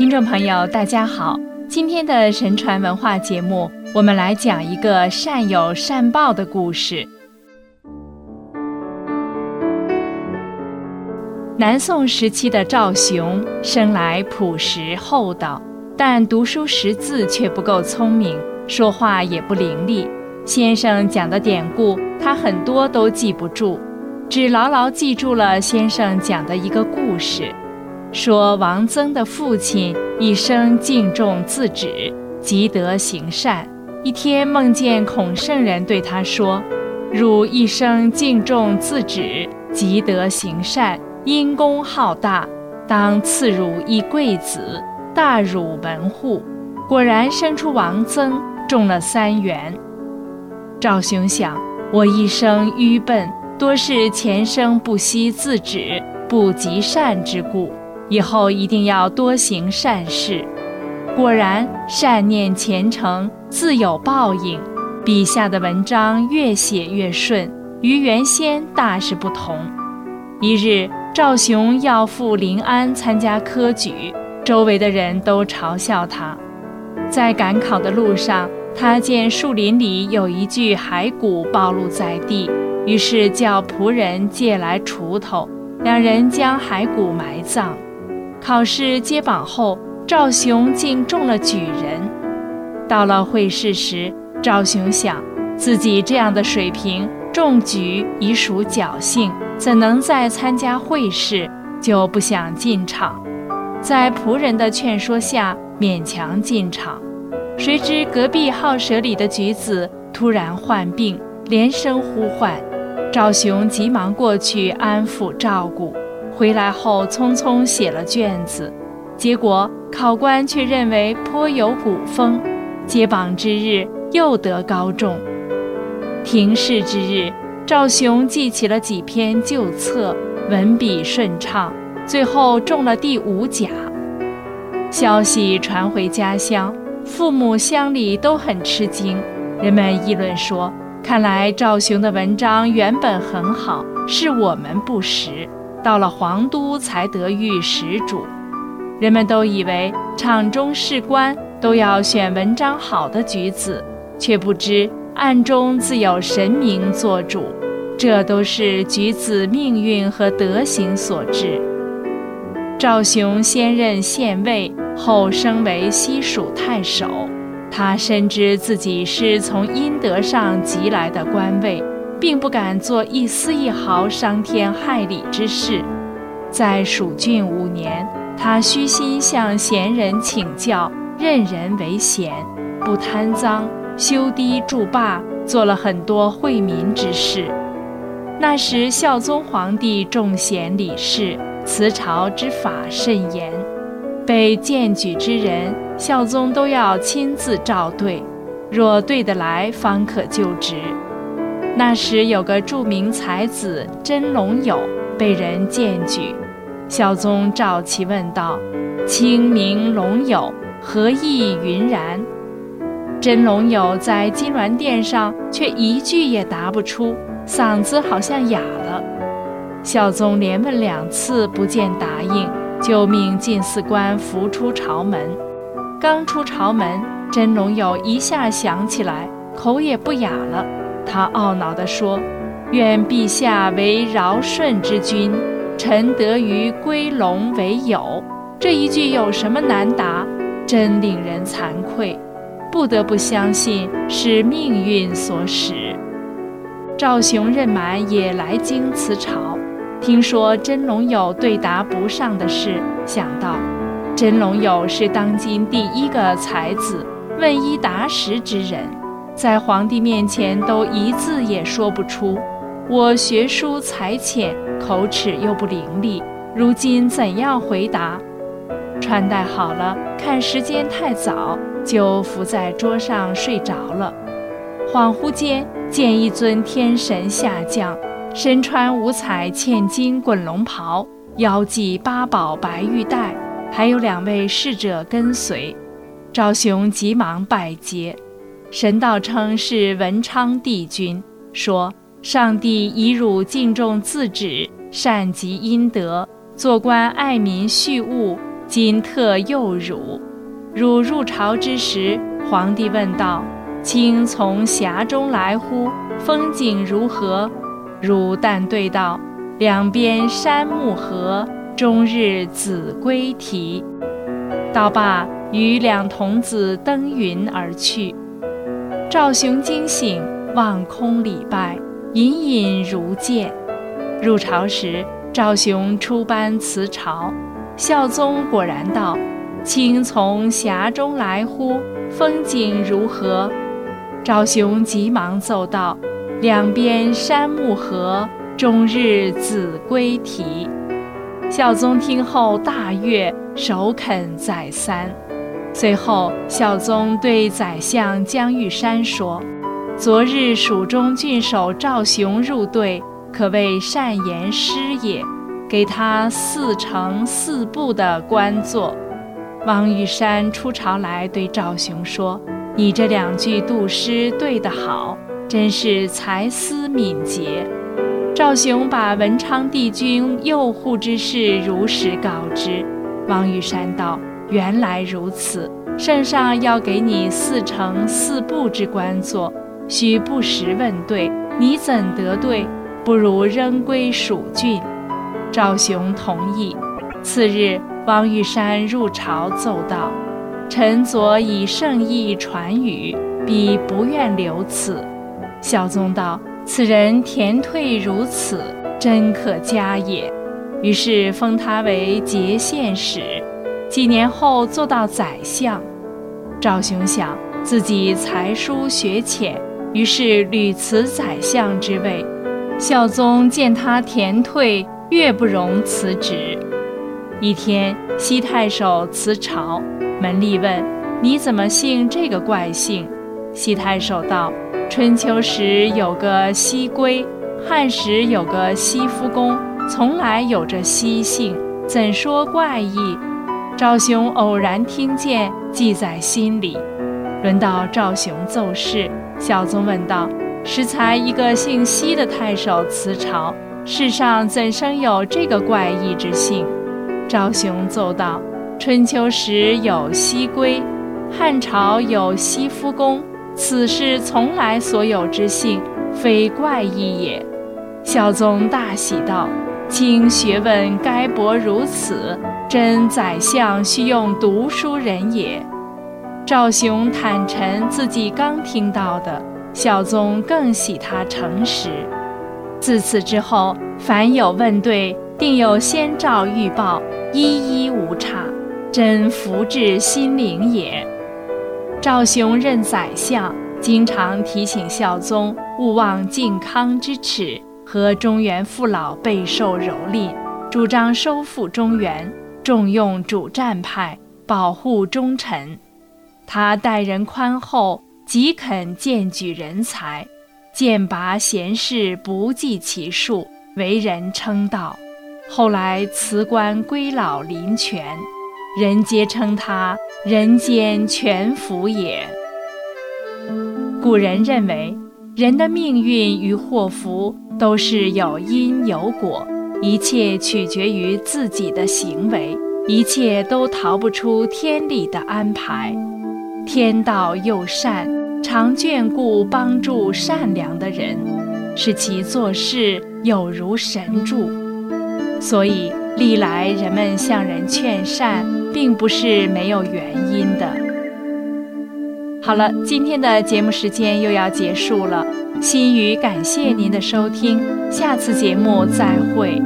听众朋友，大家好！今天的神传文化节目，我们来讲一个善有善报的故事。南宋时期的赵雄生来朴实厚道，但读书识字却不够聪明，说话也不伶俐。先生讲的典故，他很多都记不住，只牢牢记住了先生讲的一个故事。说王曾的父亲一生敬重自止，积德行善。一天梦见孔圣人对他说：“汝一生敬重自止，积德行善，因功浩大，当赐汝一贵子，大汝门户。”果然生出王曾，中了三元。赵雄想：我一生愚笨，多是前生不惜自止，不积善之故。以后一定要多行善事，果然善念虔诚，自有报应。笔下的文章越写越顺，与原先大是不同。一日，赵雄要赴临安参加科举，周围的人都嘲笑他。在赶考的路上，他见树林里有一具骸骨暴露在地，于是叫仆人借来锄头，两人将骸骨埋葬。考试揭榜后，赵雄竟中了举人。到了会试时，赵雄想，自己这样的水平，中举已属侥幸，怎能再参加会试？就不想进场。在仆人的劝说下，勉强进场。谁知隔壁号舍里的举子突然患病，连声呼唤，赵雄急忙过去安抚照顾。回来后匆匆写了卷子，结果考官却认为颇有古风。揭榜之日又得高中。庭试之日，赵雄记起了几篇旧册，文笔顺畅，最后中了第五甲。消息传回家乡，父母乡里都很吃惊，人们议论说：“看来赵雄的文章原本很好，是我们不识。”到了皇都才得遇始主，人们都以为场中士官都要选文章好的举子，却不知暗中自有神明做主，这都是举子命运和德行所致。赵雄先任县尉，后升为西蜀太守，他深知自己是从阴德上积来的官位。并不敢做一丝一毫伤天害理之事。在蜀郡五年，他虚心向贤人请教，任人为贤，不贪赃，修堤筑坝，做了很多惠民之事。那时孝宗皇帝重贤礼士，辞朝之法甚严，被荐举之人，孝宗都要亲自照对，若对得来，方可就职。那时有个著名才子真龙友被人荐举，孝宗召其问道：“清明龙友何意云然？”真龙友在金銮殿上却一句也答不出，嗓子好像哑了。孝宗连问两次不见答应，就命进士官扶出朝门。刚出朝门，真龙友一下想起来，口也不哑了。他懊恼地说：“愿陛下为尧舜之君，臣得于归龙为友。”这一句有什么难答？真令人惭愧，不得不相信是命运所使。赵雄任满也来京辞朝，听说真龙友对答不上的事，想到真龙友是当今第一个才子，问一答十之人。在皇帝面前都一字也说不出，我学书才浅，口齿又不伶俐，如今怎样回答？穿戴好了，看时间太早，就伏在桌上睡着了。恍惚间见一尊天神下降，身穿五彩嵌金滚龙袍，腰系八宝白玉带，还有两位侍者跟随。赵雄急忙拜接。神道称是文昌帝君，说上帝以汝敬重自止，善积阴德，做官爱民恤物，今特诱汝。汝入朝之时，皇帝问道：“卿从峡中来乎？风景如何？”汝但对道：“两边山木合，终日子规啼。”道罢，与两童子登云而去。赵雄惊醒，望空礼拜，隐隐如见。入朝时，赵雄出班辞朝，孝宗果然道：“卿从峡中来乎？风景如何？”赵雄急忙奏道：“两边山木合，终日子规啼。”孝宗听后大悦，首肯再三。随后，孝宗对宰相姜玉山说：“昨日蜀中郡守赵雄入队，可谓善言诗也，给他四承四部的官做。”王玉山出朝来对赵雄说：“你这两句杜诗对得好，真是才思敏捷。”赵雄把文昌帝君诱护之事如实告知。王玉山道。原来如此，圣上要给你四承四部之官做，须不时问对，你怎得对？不如仍归蜀郡。赵雄同意。次日，王玉山入朝奏道：“臣昨以圣意传语，彼不愿留此。”孝宗道：“此人田退如此，真可嘉也。”于是封他为节县使。几年后做到宰相，赵雄想自己才疏学浅，于是屡辞宰相之位。孝宗见他田退，越不容辞职。一天，西太守辞朝，门吏问：“你怎么姓这个怪姓？”西太守道：“春秋时有个西归，汉时有个西夫公，从来有着西姓，怎说怪异？”赵雄偶然听见，记在心里。轮到赵雄奏事，孝宗问道：“适才一个姓西的太守辞朝，世上怎生有这个怪异之姓？”赵雄奏道：“春秋时有西归，汉朝有西夫公，此事从来所有之姓，非怪异也。”孝宗大喜道：“卿学问该博如此。”真宰相须用读书人也。赵雄坦陈自己刚听到的，孝宗更喜他诚实。自此之后，凡有问对，定有先兆预报，一一无差，真福至心灵也。赵雄任宰相，经常提醒孝宗勿忘靖康之耻，和中原父老备受蹂躏，主张收复中原。重用主战派，保护忠臣。他待人宽厚，极肯荐举人才，荐拔贤士不计其数，为人称道。后来辞官归老临泉，人皆称他人间全福也。古人认为，人的命运与祸福都是有因有果。一切取决于自己的行为，一切都逃不出天理的安排。天道佑善，常眷顾帮助善良的人，使其做事有如神助。所以历来人们向人劝善，并不是没有原因的。好了，今天的节目时间又要结束了，心语感谢您的收听，下次节目再会。